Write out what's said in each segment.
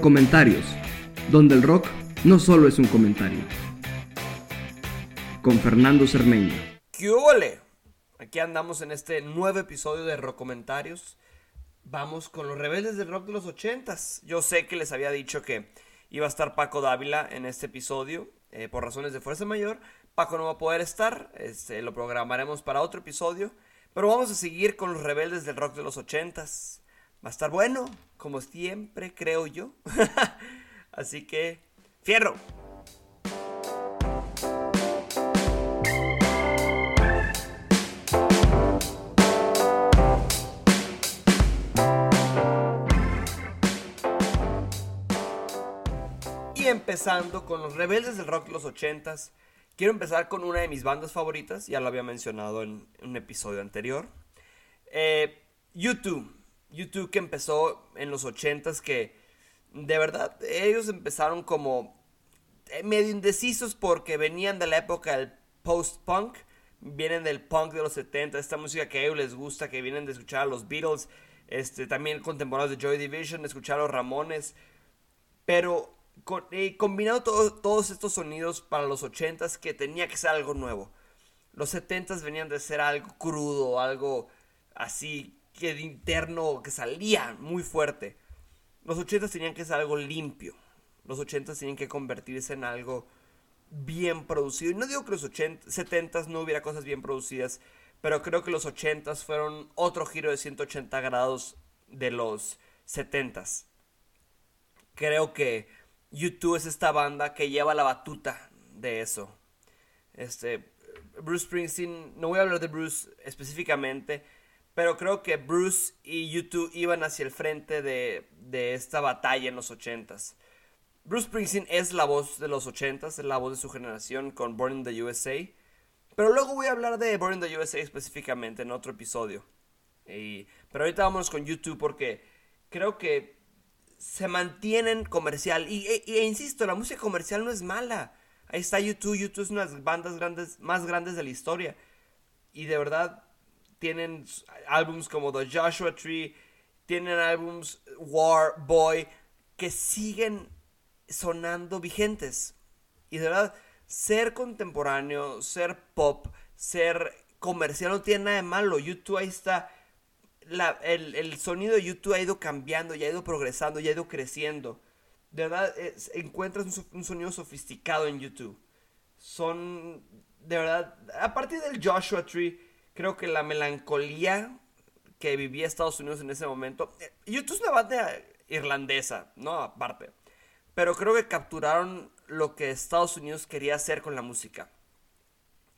Comentarios, donde el rock no solo es un comentario. Con Fernando Cermeño. ¡Qué ole! Aquí andamos en este nuevo episodio de Comentarios. Vamos con los rebeldes del rock de los ochentas. Yo sé que les había dicho que iba a estar Paco Dávila en este episodio. Eh, por razones de fuerza mayor. Paco no va a poder estar. Este, lo programaremos para otro episodio. Pero vamos a seguir con los rebeldes del rock de los ochentas. Va a estar bueno, como siempre, creo yo. Así que, fierro. Y empezando con los rebeldes del rock de los ochentas, quiero empezar con una de mis bandas favoritas, ya lo había mencionado en un episodio anterior. Eh, YouTube YouTube que empezó en los 80s que de verdad ellos empezaron como eh, medio indecisos porque venían de la época del post-punk, vienen del punk de los 70, esta música que a ellos les gusta, que vienen de escuchar a los Beatles, este, también contemporáneos de Joy Division, escuchar a los Ramones, pero eh, combinado todos estos sonidos para los 80s que tenía que ser algo nuevo. Los 70s venían de ser algo crudo, algo así que de interno, que salía muy fuerte. Los 80 tenían que ser algo limpio. Los 80 tenían que convertirse en algo bien producido. Y no digo que los 80, 70 no hubiera cosas bien producidas, pero creo que los 80 fueron otro giro de 180 grados de los 70 Creo que YouTube es esta banda que lleva la batuta de eso. Este, Bruce Springsteen, no voy a hablar de Bruce específicamente, pero creo que Bruce y YouTube iban hacia el frente de, esta batalla en los 80s. Bruce Springsteen es la voz de los 80s, es la voz de su generación con Born in the USA. Pero luego voy a hablar de Born in the USA específicamente en otro episodio. pero ahorita vámonos con YouTube porque creo que se mantienen comercial. Y, e, insisto, la música comercial no es mala. Ahí está YouTube. YouTube es una de las bandas grandes, más grandes de la historia. Y de verdad, tienen álbums como The Joshua Tree, tienen álbums War Boy, que siguen sonando vigentes. Y de verdad, ser contemporáneo, ser pop, ser comercial no tiene nada de malo. YouTube ahí está. el, sonido de YouTube ha ido cambiando, ya ha ido progresando, ya ha ido creciendo. De verdad, encuentras un, un, sonido sofisticado en YouTube. Son, de verdad, a partir del Joshua Tree, creo que la melancolía que vivía Estados Unidos en ese momento. YouTube es una banda irlandesa, ¿no? Aparte. Pero creo que capturaron lo que Estados Unidos quería hacer con la música.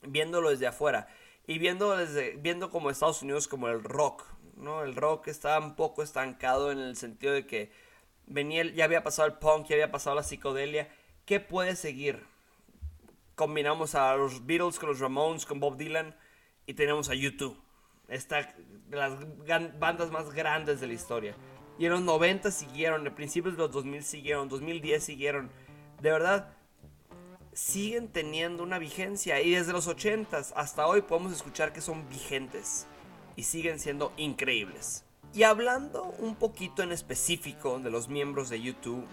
Viéndolo desde afuera. Y viendo, desde, viendo como Estados Unidos como el rock. ¿no? El rock estaba un poco estancado en el sentido de que venía, ya había pasado el punk, ya había pasado la psicodelia. ¿Qué puede seguir? Combinamos a los Beatles con los Ramones, con Bob Dylan y tenemos a YouTube. Esta de las bandas más grandes de la historia. Y en los 90 siguieron, en principios de los 2000 siguieron, 2010 siguieron. De verdad, siguen teniendo una vigencia. Y desde los 80 hasta hoy podemos escuchar que son vigentes. Y siguen siendo increíbles. Y hablando un poquito en específico de los miembros de YouTube,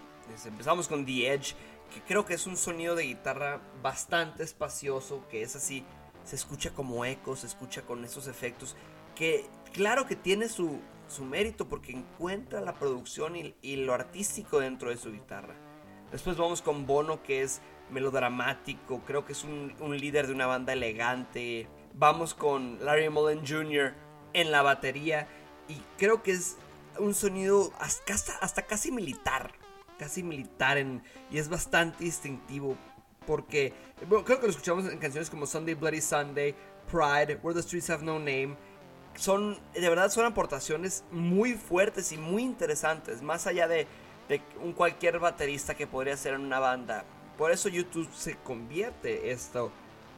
empezamos con The Edge, que creo que es un sonido de guitarra bastante espacioso, que es así se escucha como eco, se escucha con esos efectos, que claro que tiene su, mérito porque encuentra la producción y, lo artístico dentro de su guitarra. Después vamos con Bono que es melodramático, creo que es un, líder de una banda elegante. Vamos con Larry Mullen Jr. en la batería y creo que es un sonido hasta, hasta casi militar, casi militar y es bastante distintivo porque creo que lo escuchamos en canciones como Sunday Bloody Sunday, Pride, Where the Streets Have No Name. Son, de verdad, son aportaciones muy fuertes y muy interesantes, más allá de, un cualquier baterista que podría ser en una banda. Por eso YouTube se convierte esto,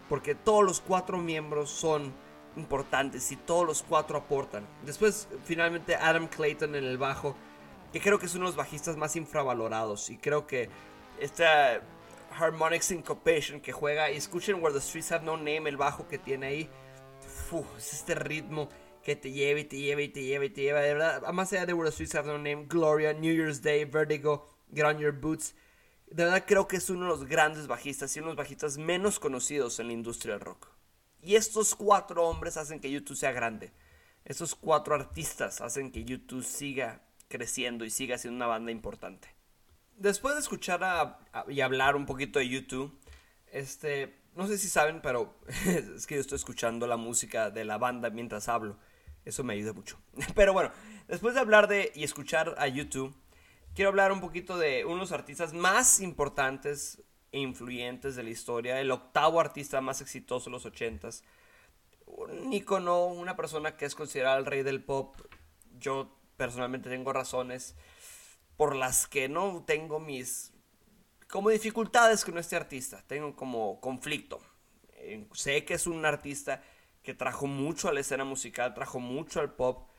porque todos los cuatro miembros son importantes y todos los cuatro aportan. Después, finalmente, Adam Clayton en el bajo, que creo que es uno de los bajistas más infravalorados y creo que esta Harmonic Syncopation que juega. Y escuchen Where the Streets Have No Name, el bajo que tiene ahí. es este ritmo que te lleva y te lleva y te lleva y te lleva. De verdad, más allá de Where the Streets Have No Name, Gloria, New Year's Day, Vertigo. Ground Your Boots. De verdad creo que es uno de los grandes bajistas y uno de los bajistas menos conocidos en la industria del rock. Y estos cuatro hombres hacen que YouTube sea grande. Estos cuatro artistas hacen que YouTube siga creciendo y siga siendo una banda importante. Después de escuchar y hablar un poquito de YouTube, este, no sé si saben, pero es que yo estoy escuchando la música de la banda mientras hablo. Eso me ayuda mucho. Pero bueno, después de hablar de y escuchar a YouTube, quiero hablar un poquito de unos artistas más importantes e influyentes de la historia, el octavo artista más exitoso de los ochentas, un icono, una persona que es considerada el rey del pop. Yo personalmente tengo razones por las que no tengo mis como dificultades con este artista, tengo como conflicto. Eh, sé que es un artista que trajo mucho a la escena musical, trajo mucho al pop,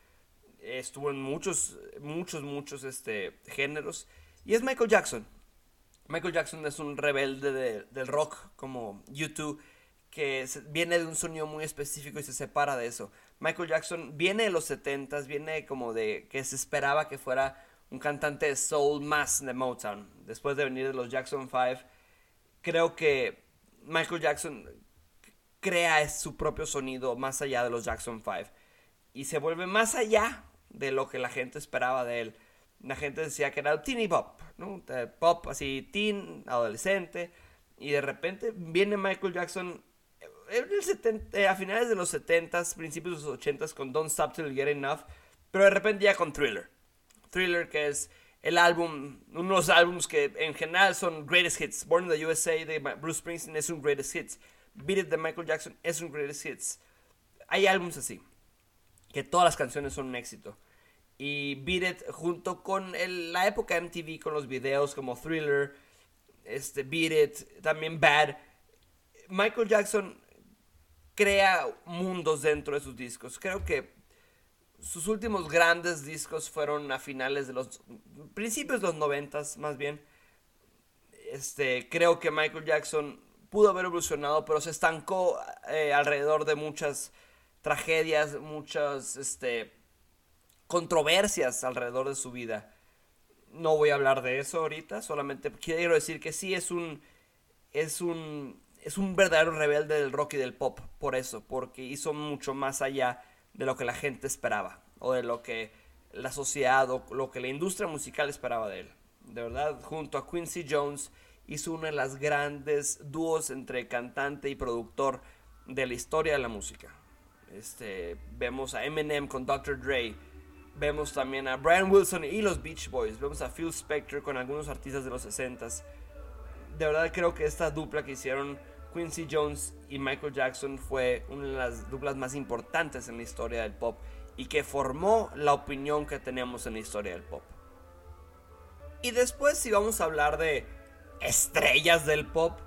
estuvo en muchos, muchos, muchos este, géneros. Y es Michael Jackson. Michael Jackson es un rebelde del rock como YouTube que viene de un sonido muy específico y se separa de eso. Michael Jackson viene de los 70s, viene como de que se esperaba que fuera un cantante soul más de Motown. Después de venir de los Jackson 5, creo que Michael Jackson crea su propio sonido más allá de los Jackson 5 y se vuelve más allá de lo que la gente esperaba de él. La gente decía que era el teeny pop, ¿no? pop así teen, adolescente y de repente viene Michael Jackson eh, a finales de los 70s, principios de los 80s con Don't Stop Till You Get Enough, pero de repente ya con Thriller. Thriller que es el álbum, uno de los álbumes que en general son greatest hits. Born in the USA de Bruce Springsteen es un greatest hits. Beat It de Michael Jackson es un greatest hits. Hay álbumes así, que todas las canciones son un éxito. Y Beat It junto con la época MTV, con los videos como Thriller, este, Beat It, también Bad. Michael Jackson crea mundos dentro de sus discos. Creo que sus últimos grandes discos fueron a finales de los principios de los noventas, más bien. Este, creo que Michael Jackson pudo haber evolucionado, pero se estancó eh, alrededor de muchas tragedias, muchas este, controversias alrededor de su vida. No voy a hablar de eso ahorita, solamente quiero decir que sí es un es un es un verdadero rebelde del rock y del pop por eso, porque hizo mucho más allá de lo que la gente esperaba o de lo que la sociedad o lo que la industria musical esperaba de él. De verdad, junto a Quincy Jones hizo uno de las grandes dúos entre cantante y productor de la historia de la música. Este, vemos a Eminem con Dr. Dre, vemos también a Brian Wilson y los Beach Boys, vemos a Phil Spector con algunos artistas de los 60s. De verdad creo que esta dupla que hicieron Quincy Jones y Michael Jackson fue una de las duplas más importantes en la historia del pop y que formó la opinión que tenemos en la historia del pop. Y después si vamos a hablar de estrellas del pop.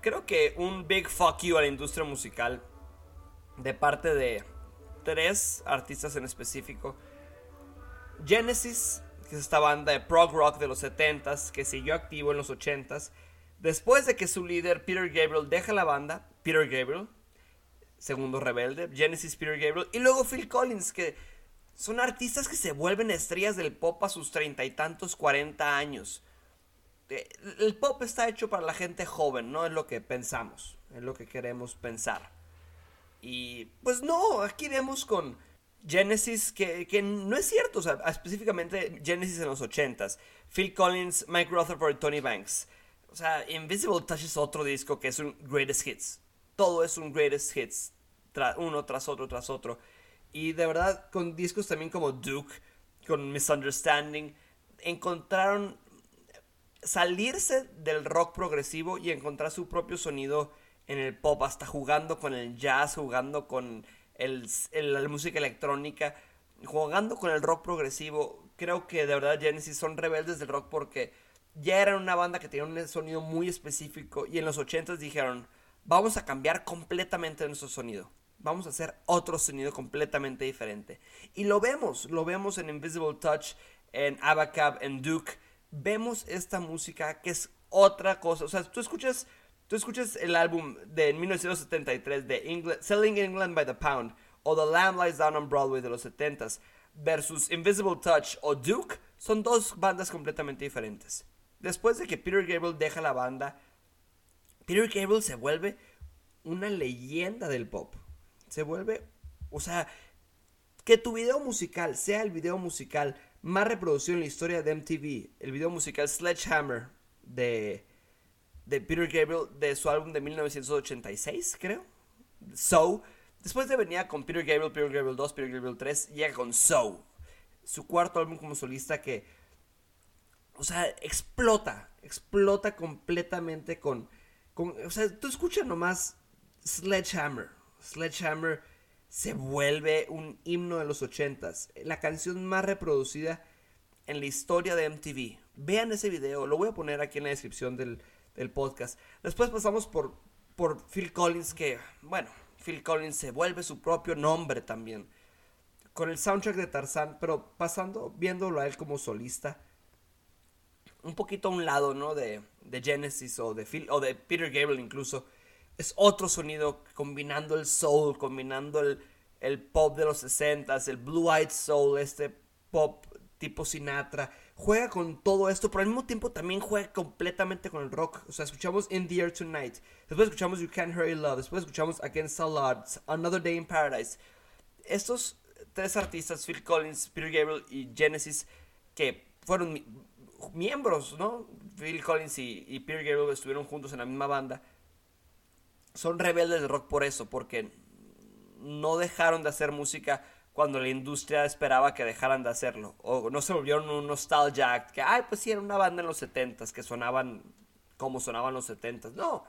Creo que un big fuck you a la industria musical de parte de tres artistas en específico. Genesis, que es esta banda de prog rock de los 70s que siguió activo en los 80s. Después de que su líder Peter Gabriel deja la banda, Peter Gabriel, segundo rebelde, Genesis Peter Gabriel, y luego Phil Collins, que son artistas que se vuelven estrellas del pop a sus treinta y tantos, cuarenta años. Eh, el pop está hecho para la gente joven, no es lo que pensamos, es lo que queremos pensar. Y pues no, aquí vemos con Genesis, que, no es cierto, específicamente Genesis en los 80s, Phil Collins, Mike Rutherford, Tony Banks. O sea, Invisible Touch es otro disco que es un greatest hits. Todo es un greatest hits, uno tras otro, tras otro. Y de verdad, con discos también como Duke, con Misunderstanding, encontraron salirse del rock progresivo y encontrar su propio sonido en el pop, hasta jugando con el jazz, jugando con el, la música electrónica, jugando con el rock progresivo. Creo que de verdad Genesis son rebeldes del rock porque ya eran una banda que tenía un sonido muy específico y en los 80 dijeron, vamos a cambiar completamente nuestro sonido. Vamos a hacer otro sonido completamente diferente. Y lo vemos, lo vemos en Invisible Touch, en Abacab, en Duke vemos esta música que es otra cosa. O sea, tú escuchas, tú escuchas el álbum de 1973 de Selling England by the Pound o The Lamb Lies Down on Broadway de los 70s versus Invisible Touch o Duke, son dos bandas completamente diferentes. Después de que Peter Gabriel deja la banda, Peter Gabriel se vuelve una leyenda del pop. Se vuelve, o sea, que tu video musical sea el video musical más reproducido en la historia de MTV, el video musical Sledgehammer de, de Peter Gabriel de su álbum de 1986, creo. So, después de venir con Peter Gabriel, Peter Gabriel 2, Peter Gabriel 3, llega con So, su cuarto álbum como solista que, o sea, explota, explota completamente con, con o sea, tú escuchas nomás Sledgehammer, Sledgehammer se vuelve un himno de los ochentas, la canción más reproducida en la historia de MTV. Vean ese video, lo voy a poner aquí en la descripción del, del podcast. Después pasamos por, por Phil Collins, que, bueno, Phil Collins se vuelve su propio nombre también. Con el soundtrack de Tarzán, pero pasando, viéndolo a él como solista. Un poquito a un lado, ¿no? De, de Genesis o de, Phil, o de Peter Gabriel incluso es otro sonido combinando el soul, combinando el, pop de los 60 el blue eyed soul, este pop tipo Sinatra. Juega con todo esto, pero al mismo tiempo también juega completamente con el rock. O sea, escuchamos In the Air Tonight, después escuchamos You Can't Hurry Love, después escuchamos Against All Odds, Another Day in Paradise. Estos tres artistas, Phil Collins, Peter Gabriel y Genesis, que fueron miembros, ¿no? Phil Collins y, y Peter Gabriel estuvieron juntos en la misma banda son rebeldes de rock por eso, porque no dejaron de hacer música cuando la industria esperaba que dejaran de hacerlo. O no se volvieron un nostalgia que, ay, pues sí, era una banda en los 70 que sonaban como sonaban los 70 No,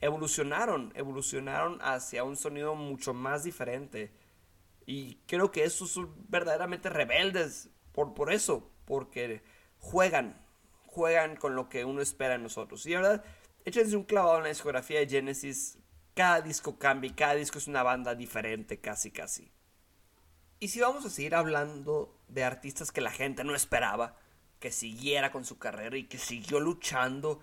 evolucionaron, evolucionaron hacia un sonido mucho más diferente. Y creo que esos son verdaderamente rebeldes por, por eso, porque juegan, juegan con lo que uno espera en nosotros. Y la verdad, échense un clavado en la discografía de Genesis cada disco cambia y cada disco es una banda diferente, casi, casi. Y si vamos a seguir hablando de artistas que la gente no esperaba, que siguiera con su carrera y que siguió luchando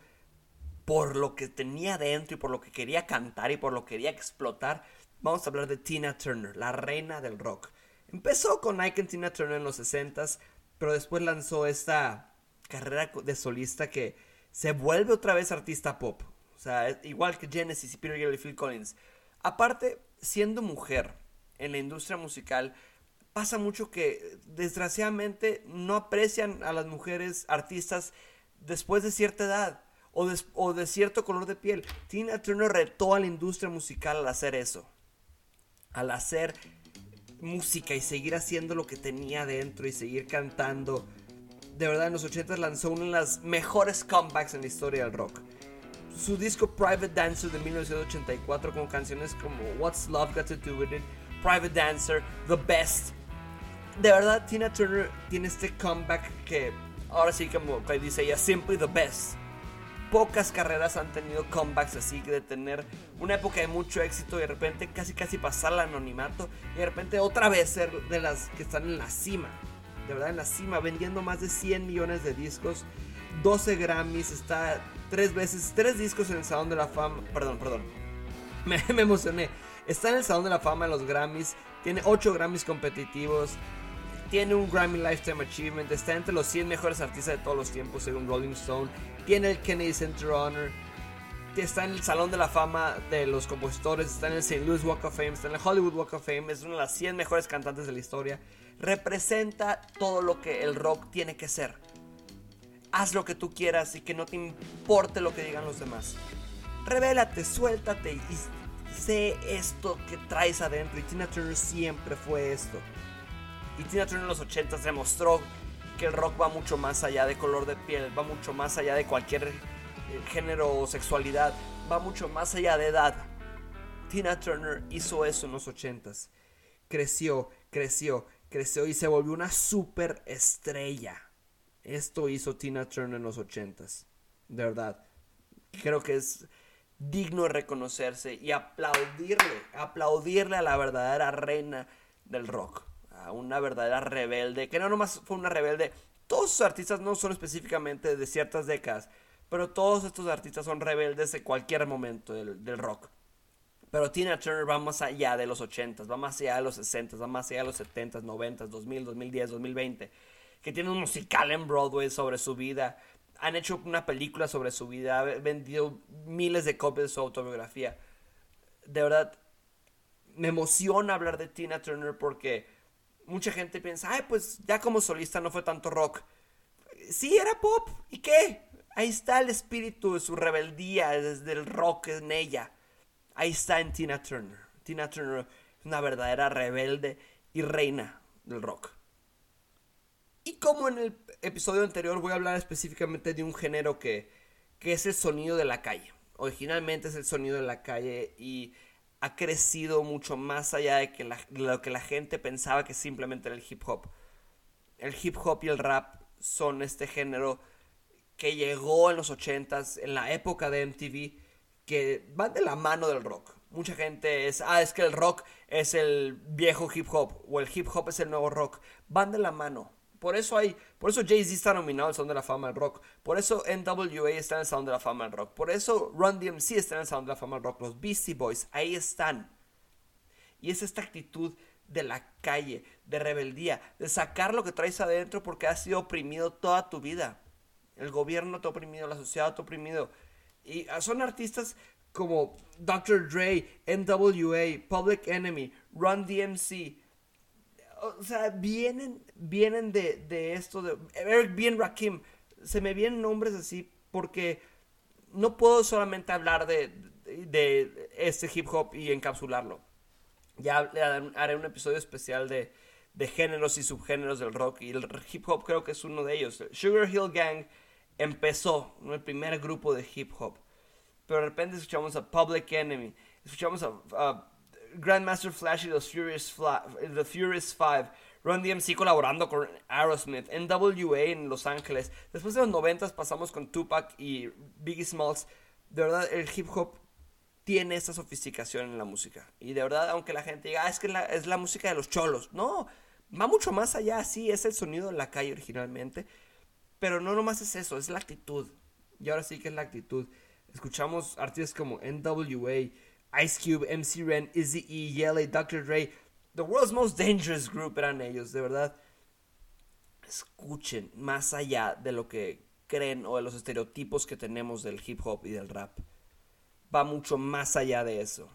por lo que tenía dentro y por lo que quería cantar y por lo que quería explotar, vamos a hablar de Tina Turner, la reina del rock. Empezó con Ike and Tina Turner en los 60s, pero después lanzó esta carrera de solista que se vuelve otra vez artista pop. O sea, igual que Genesis y Peter Gabriel y Phil Collins. Aparte, siendo mujer en la industria musical, pasa mucho que desgraciadamente no aprecian a las mujeres artistas después de cierta edad o de, o de, cierto color de piel. Tina Turner retó a la industria musical al hacer eso. Al hacer música y seguir haciendo lo que tenía dentro y seguir cantando. De verdad, en los 80 lanzó una de las mejores comebacks en la historia del rock su disco Private Dancer de 1984 con canciones como What's Love Got to Do With It, Private Dancer, The Best. De verdad, Tina Turner tiene este comeback que ahora sí como dice ella, simply the best. Pocas carreras han tenido comebacks así de tener una época de mucho éxito y de repente casi casi pasar al anonimato y de repente otra vez ser de las que están en la cima. De verdad en la cima, vendiendo más de 100 millones de discos, 12 Grammys, está tres veces, tres discos en el Salón de la Fama. Perdón, perdón. Me, emocioné. Está en el Salón de la Fama de los Grammys. Tiene ocho Grammys competitivos. Tiene un Grammy Lifetime Achievement. Está entre los 100 mejores artistas de todos los tiempos, según Rolling Stone. Tiene el Kennedy Center Honor. Está en el Salón de la Fama de los compositores. Está en el St. Louis Walk of Fame. Está en el Hollywood Walk of Fame. Es una de las 100 mejores cantantes de la historia. Representa todo lo que el rock tiene que ser haz lo que tú quieras y que no te importe lo que digan los demás. Revélate, suéltate y sé esto que traes adentro. Y Tina Turner siempre fue esto. Y Tina Turner en los 80 demostró que el rock va mucho más allá de color de piel, va mucho más allá de cualquier eh, género o sexualidad, va mucho más allá de edad. Tina Turner hizo eso en los 80s. Creció, creció, creció y se volvió una super estrella. Esto hizo Tina Turner en los ochentas. De verdad. Creo que es digno reconocerse y aplaudirle, aplaudirle a la verdadera reina del rock, a una verdadera rebelde, que no nomás fue una rebelde, todos sus artistas no son específicamente de ciertas décadas, pero todos estos artistas son rebeldes de cualquier momento del, del rock. Pero Tina Turner va más allá de los 80s, va más allá de los 60s, va más allá de los 70s, 90s, 2000, 2010, 2020 que tiene un musical en Broadway sobre su vida. han hecho una película sobre su vida, ha vendido miles de copias de su autobiografía. De verdad, me emociona hablar de Tina Turner porque mucha gente piensa, ay, pues ya como solista no fue tanto rock. Sí, era pop. ¿Y qué? Ahí está el espíritu de su rebeldía desde el rock en ella. Ahí está en Tina Turner. Tina Turner es una verdadera rebelde y reina del rock. Y como en el episodio anterior voy a hablar específicamente de un género que, que es el sonido de la calle. Originalmente es el sonido de la calle y ha crecido mucho más allá de, que lo que la gente pensaba que simplemente era el hip hop. El hip hop y el rap son este género que llegó en los 80s, en la época de MTV, que van de la mano del rock. Mucha gente es, ah, es que el rock es el viejo hip hop o el hip hop es el nuevo rock. Van de la mano. Por eso hay, por eso Jay-Z está nominado al Salón de la Fama del Rock. Por eso NWA está en el Salón de la Fama del Rock. Por eso Run DMC está en el Salón de la Fama del Rock. Los Beastie Boys, ahí están. Y es esta actitud de la calle, de rebeldía, de sacar lo que traes adentro porque has sido oprimido toda tu vida. El gobierno te ha oprimido, la sociedad te ha oprimido. Y son artistas como Dr. Dre, NWA, Public Enemy, Run DMC, o sea, vienen, vienen de, esto, de Eric Bien Rakim, se me vienen nombres así porque no puedo solamente hablar de, de este hip hop y encapsularlo. Ya haré un episodio especial de, de géneros y subgéneros del rock y el hip hop creo que es uno de ellos. Sugar Hill Gang empezó, el primer grupo de hip hop, pero de repente escuchamos a Public Enemy, escuchamos a Grandmaster Flash y los Furious, The Furious Five. Run DMC colaborando con Aerosmith. NWA en Los Ángeles. Después de los 90 pasamos con Tupac y Biggie Smalls. De verdad, el hip hop tiene esta sofisticación en la música. Y de verdad, aunque la gente diga, ah, es que es la música de los cholos. No, va mucho más allá. Sí, es el sonido de la calle originalmente. Pero no nomás es eso, es la actitud. Y ahora sí que es la actitud. Escuchamos artistas como NWA, Ice Cube, MC Ren, Izzy E, Yele, Dr. Dre. The world's most dangerous group eran ellos, de verdad. Escuchen más allá de lo que creen o de los estereotipos que tenemos del hip hop y del rap. Va mucho más allá de eso.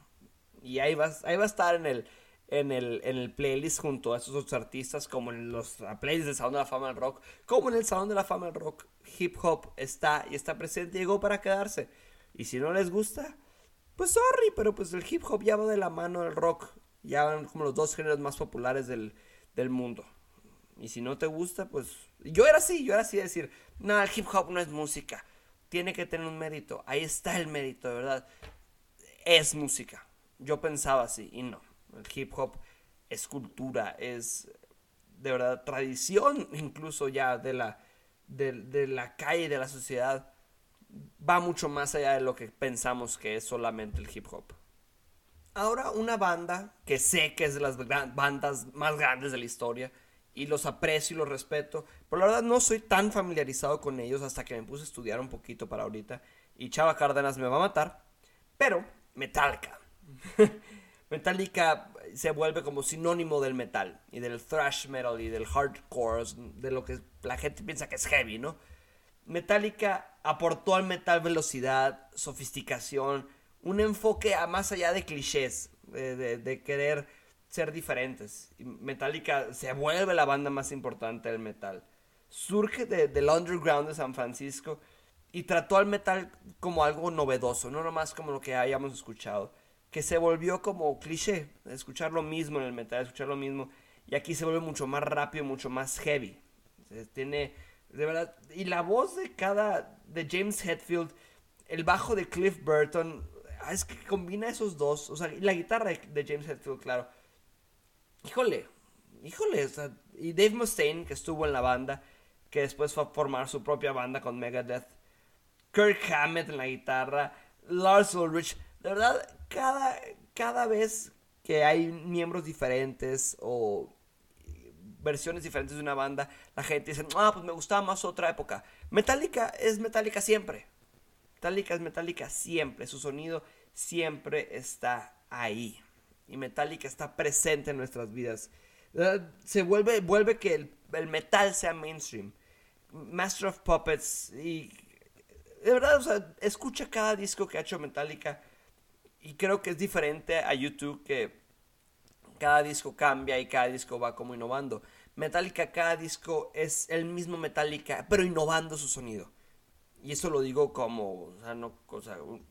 Y ahí va, ahí va a estar en el, en el, en el playlist junto a esos otros artistas, como en los playlists del Salón de la Fama del Rock, como en el Salón de la Fama del Rock. Hip hop está y está presente, llegó para quedarse. Y si no les gusta, pues sorry, pero pues el hip hop ya va de la mano del rock. Ya van como los dos géneros más populares del, mundo. Y si no te gusta, pues... Yo era así, yo era así de decir, no, el hip hop no es música. Tiene que tener un mérito. Ahí está el mérito, de verdad. Es música. Yo pensaba así y no. El hip hop es cultura, es de verdad tradición incluso ya de la, de, de la calle, de la sociedad va mucho más allá de lo que pensamos que es solamente el hip hop. Ahora una banda que sé que es de las bandas más grandes de la historia y los aprecio y los respeto, pero la verdad no soy tan familiarizado con ellos hasta que me puse a estudiar un poquito para ahorita y Chava Cárdenas me va a matar, pero Metallica. Metallica se vuelve como sinónimo del metal y del thrash metal y del hardcore, de lo que la gente piensa que es heavy, ¿no? Metallica aportó al metal velocidad, sofisticación, un enfoque a más allá de clichés, de, querer ser diferentes. Metallica se vuelve la banda más importante del metal. Surge del underground de San Francisco y trató al metal como algo novedoso, no nomás como lo que hayamos escuchado, que se volvió como cliché, escuchar lo mismo en el metal, escuchar lo mismo, y aquí se vuelve mucho más rápido, mucho más heavy. Tiene de verdad. Y la voz de cada. de James Hetfield, el bajo de Cliff Burton. Ah, es que combina esos dos. O sea, y la guitarra de, James Hetfield, claro. Híjole. Híjole. Y Dave Mustaine, que estuvo en la banda. Que después fue a formar su propia banda con Megadeth. Kirk Hammett en la guitarra. Lars Ulrich. De verdad, cada, cada vez que hay miembros diferentes o versiones diferentes de una banda, la gente dice, ah, pues me gustaba más otra época. Metallica es Metallica siempre. Metallica es Metallica siempre. Su sonido siempre está ahí. Y Metallica está presente en nuestras vidas. Se vuelve, vuelve que el, metal sea mainstream. Master of Puppets y de verdad, o sea, escucha cada disco que ha hecho Metallica y creo que es diferente a YouTube que cada disco cambia y cada disco va como innovando. Metallica, cada disco es el mismo Metallica, pero innovando su sonido. Y eso lo digo como, o sea, no,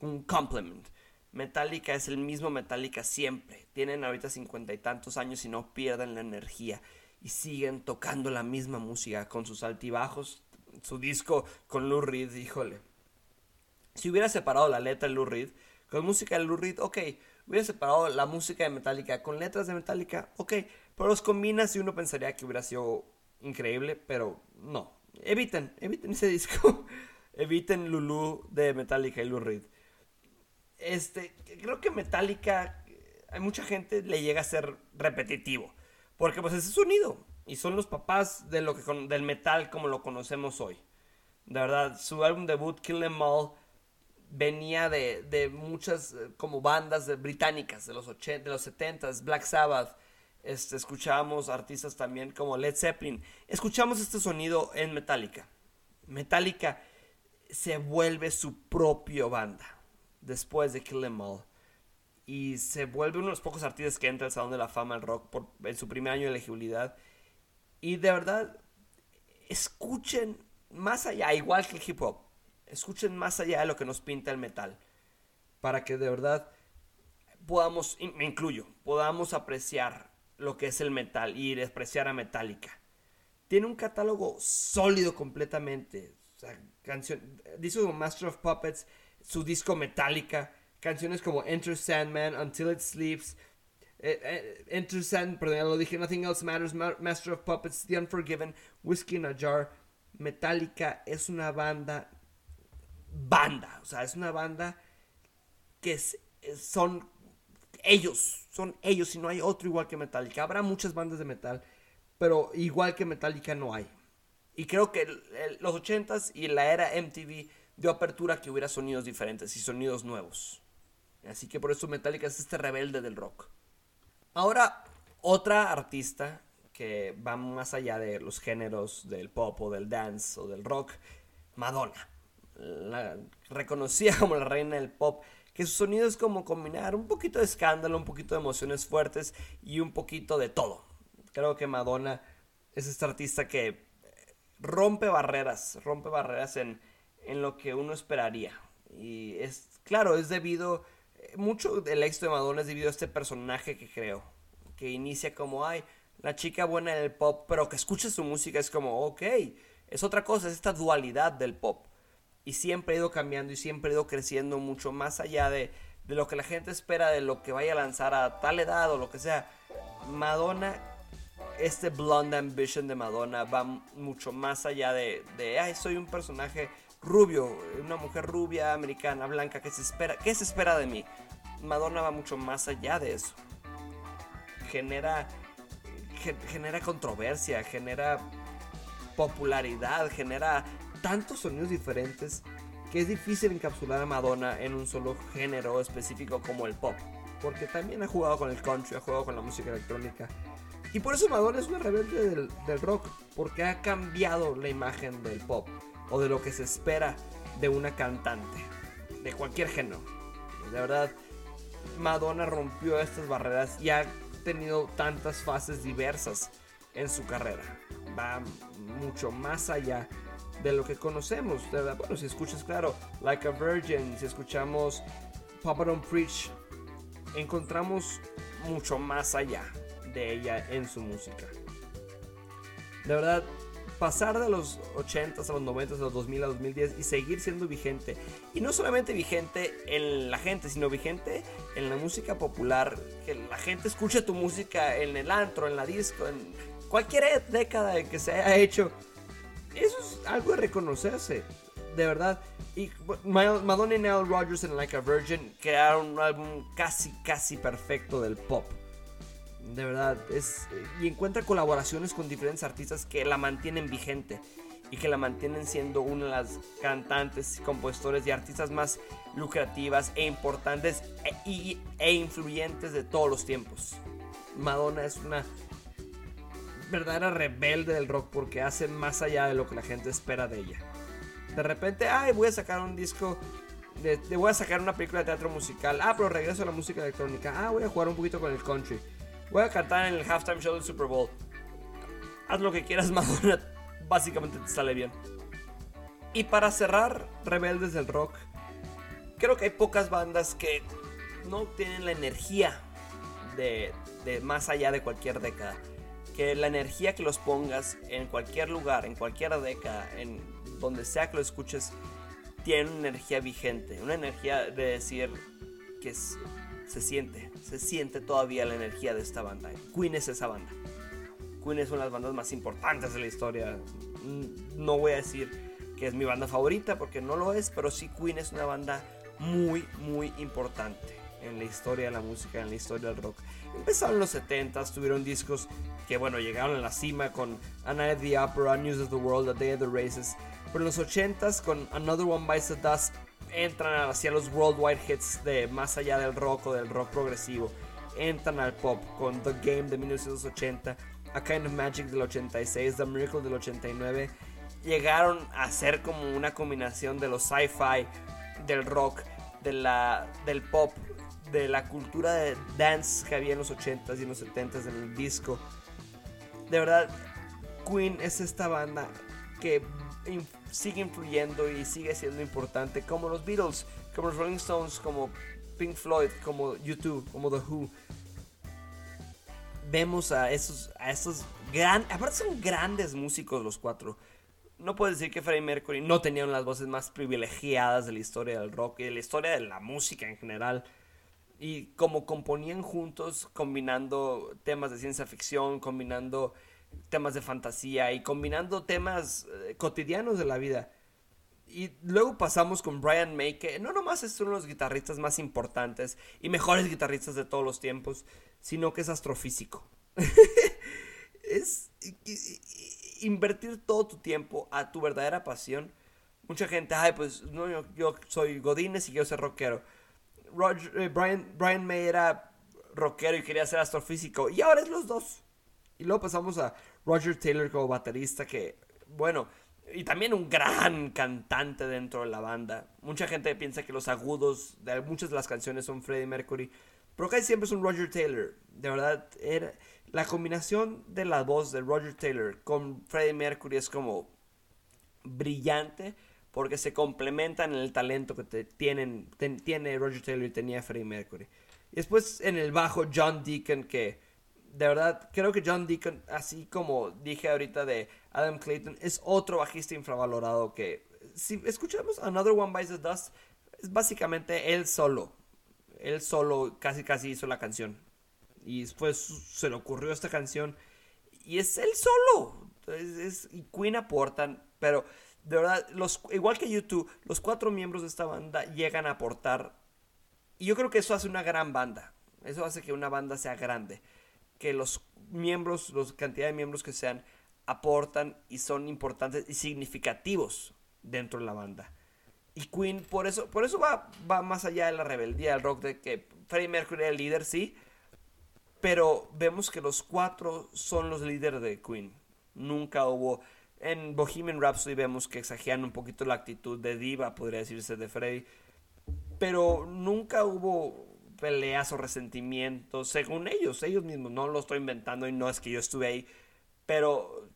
un compliment. Metallica es el mismo Metallica siempre. Tienen ahorita cincuenta y tantos años y no pierden la energía. Y siguen tocando la misma música con sus altibajos. Su disco con Lou Reed, híjole. Si hubiera separado la letra de Lou Reed con música de Lou Reed, ok. Hubiera separado la música de Metallica con letras de Metallica, ok. Pero los combinas y uno pensaría que hubiera sido increíble, pero no. Eviten, eviten ese disco. eviten Lulu de Metallica y Lou Reed. Este, creo que Metallica, hay mucha gente le llega a ser repetitivo. Porque pues ese sonido. Y son los papás de lo que del metal como lo conocemos hoy. De verdad, su álbum debut, Kill Em All, venía de, de muchas eh, como bandas británicas de los, 80, de los 70s, Black Sabbath. Este, escuchábamos artistas también como Led Zeppelin. Escuchamos este sonido en Metallica. Metallica se vuelve su propio banda después de Kill Em All. Y se vuelve uno de los pocos artistas que entra al Salón de la Fama del Rock por, en su primer año de elegibilidad. Y de verdad, escuchen más allá, igual que el hip hop, escuchen más allá de lo que nos pinta el metal. Para que de verdad podamos, me incluyo, podamos apreciar lo que es el metal y apreciar a Metallica. Tiene un catálogo sólido completamente. O canción, dice Master of Puppets, su disco Metallica, canciones como Enter Sandman, Until It Sleeps, eh, eh, Enter Sandman, perdón, ya lo dije, Nothing Else Matters, Master of Puppets, The Unforgiven, Whiskey in a Jar. Metallica es una banda, banda, o sea, es una banda que son ellos, son ellos y no hay otro igual que Metallica. Habrá muchas bandas de metal, pero igual que Metallica no hay. Y creo que los 80s y la era MTV dio apertura a que hubiera sonidos diferentes y sonidos nuevos. Así que por eso Metallica es este rebelde del rock. Ahora, otra artista que va más allá de los géneros del pop o del dance o del rock, Madonna. La como la reina del pop, que su sonido es como combinar un poquito de escándalo, un poquito de emociones fuertes y un poquito de todo. Creo que Madonna es esta artista que rompe barreras, rompe barreras en, en lo que uno esperaría. Y es, claro, es debido, eh, mucho del éxito de Madonna es debido a este personaje que creo, que inicia como, ay, la chica buena del pop, pero que escucha su música es como, ok, es otra cosa, es esta dualidad del pop. Y siempre ha ido cambiando y siempre ha ido creciendo mucho más allá de, de lo que la gente espera, de lo que vaya a lanzar a tal edad o lo que sea. Madonna este blonde ambition de Madonna va mucho más allá de, de ay, soy un personaje rubio, una mujer rubia, americana, blanca, que se espera, ¿qué se espera de mí? Madonna va mucho más allá de eso. Genera, genera controversia, genera popularidad, genera tantos sonidos diferentes que es difícil encapsular a Madonna en un solo género específico como el pop. Porque también ha jugado con el country, ha jugado con la música electrónica, y por eso Madonna es una rebelde del, rock, porque ha cambiado la imagen del pop o de lo que se espera de una cantante, de cualquier género. De verdad, Madonna rompió estas barreras y ha tenido tantas fases diversas en su carrera. Va mucho más allá de lo que conocemos. Verdad, bueno, si escuchas, claro, Like a Virgin, si escuchamos Papa Don't Preach, encontramos mucho más allá de ella en su música. De verdad, pasar de los 80 a los 90 a los 2000 a 2010 y seguir siendo vigente. Y no solamente vigente en la gente, sino vigente en la música popular. Que la gente escuche tu música en el antro, en la disco, en cualquier década que se haya hecho. Eso es algo de reconocerse. De verdad. Y Madonna y Nile Rodgers en Like a Virgin crearon un álbum casi, casi perfecto del pop de verdad. Es, y encuentra colaboraciones con diferentes artistas que la mantienen vigente y que la mantienen siendo una de las cantantes, compositores y artistas más lucrativas e importantes e, e, influyentes de todos los tiempos. Madonna es una verdadera rebelde del rock porque hace más allá de lo que la gente espera de ella. De repente, ay, voy a sacar un disco, de, voy a sacar una película de teatro musical. Ah, pero regreso a la música electrónica. Ah, voy a jugar un poquito con el country. Voy a cantar en el halftime show del Super Bowl. Haz lo que quieras, Madonna. Básicamente te sale bien. Y para cerrar, Rebeldes del Rock, creo que hay pocas bandas que no tienen la energía de, de más allá de cualquier década que la energía que los pongas en cualquier lugar, en cualquier década, en donde sea que lo escuches, tiene una energía vigente, una energía de decir que se siente, se siente todavía la energía de esta banda. Queen es esa banda. Queen es una de las bandas más importantes de la historia. No voy a decir que es mi banda favorita porque no lo es, pero sí Queen es una banda muy, muy importante en la historia de la música, en la historia del rock. Empezaron en los 70s, tuvieron discos que, bueno, llegaron a la cima con A Night at the Opera, News of the World, A Day of the Races. Pero en los 80s, con Another One Bites the Dust, entran hacia los worldwide hits de más allá del rock o del rock progresivo. Entran al pop con The Game de 1980, A Kind of Magic del 86, The Miracle del 89. Llegaron a ser como una combinación de los sci-fi, del rock, de la, del pop de la cultura de dance que había en los 80s y en los 70s en el disco. De verdad, Queen es esta banda que sigue influyendo y sigue siendo importante, como los Beatles, como los Rolling Stones, como Pink Floyd, como YouTube, como The Who. Vemos a esos, a esos grandes, aparte son grandes músicos los cuatro. No puedo decir que Freddie Mercury no tenía las voces más privilegiadas de la historia del rock y de la historia de la música en general y como componían juntos, combinando temas de ciencia ficción, combinando temas de fantasía y combinando temas eh, cotidianos de la vida. Y luego pasamos con Brian May, que no nomás es uno de los guitarristas más importantes y mejores guitarristas de todos los tiempos, sino que es astrofísico. es invertir todo tu tiempo a tu verdadera pasión. Mucha gente, ay, pues no, yo, yo soy Godínez y quiero ser rockero eh, Brian, May era rockero y quería ser astrofísico. Y ahora es los dos. Y luego pasamos a Roger Taylor como baterista, que, bueno, y también un gran cantante dentro de la banda. Mucha gente piensa que los agudos de muchas de las canciones son Freddie Mercury. Pero casi siempre es un Roger Taylor. De verdad, era, la combinación de la voz de Roger Taylor con Freddie Mercury es como brillante porque se complementan en el talento que te, tienen, tiene Roger Taylor y tenía Freddie Mercury. Y después en el bajo John Deacon, que de verdad creo que John Deacon, así como dije ahorita de Adam Clayton, es otro bajista infravalorado que si escuchamos Another One Bites the Dust, es básicamente él solo. Él solo casi casi hizo la canción. Y después se le ocurrió esta canción. Y es él solo. Es, y Queen aportan. Pero de verdad, los, igual que YouTube, los cuatro miembros de esta banda llegan a aportar. Y yo creo que eso hace una gran banda. Eso hace que una banda sea grande. Que los miembros, la cantidad de miembros que sean, aportan y son importantes y significativos dentro de la banda. Y Queen, por eso, por eso va, va más allá de la rebeldía del rock, de que Freddie Mercury era el líder, sí. Pero vemos que los cuatro son los líderes de Queen. Nunca hubo en Bohemian Rhapsody vemos que exageran un poquito la actitud de diva, podría decirse, de Freddy. Pero nunca hubo peleas o resentimientos, según ellos, ellos mismos. No lo estoy inventando y no es que yo estuve ahí. Pero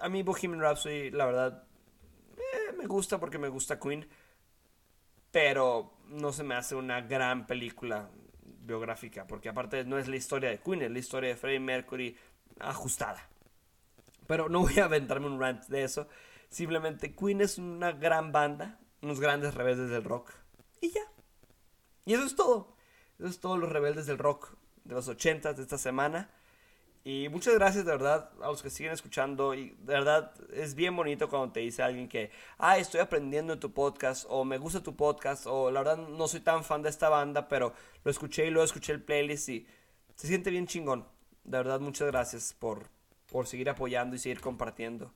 a mí Bohemian Rhapsody, la verdad, eh, me gusta porque me gusta Queen. Pero no se me hace una gran película biográfica. Porque aparte no es la historia de Queen, es la historia de Freddie Mercury ajustada. Pero no voy a aventarme un rant de eso. Simplemente Queen es una gran banda, unos grandes rebeldes del rock. Y ya. Y eso es todo. Eso es todo los rebeldes del rock de los 80 de esta semana. Y muchas gracias de verdad a los que siguen escuchando. Y de verdad es bien bonito cuando te dice alguien que, ah, estoy aprendiendo en tu podcast, o me gusta tu podcast, o la verdad no soy tan fan de esta banda, pero lo escuché y luego escuché el playlist y se siente bien chingón. De verdad, muchas gracias por, por seguir apoyando y seguir compartiendo.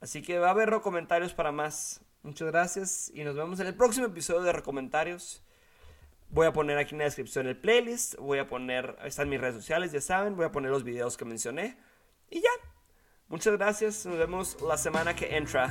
Así que va a haber comentarios para más. Muchas gracias y nos vemos en el próximo episodio de recomentarios. Voy a poner aquí en la descripción el playlist, voy a poner, están mis redes sociales, ya saben, voy a poner los videos que mencioné. Y ya, Muchas gracias, nos vemos la semana que entra.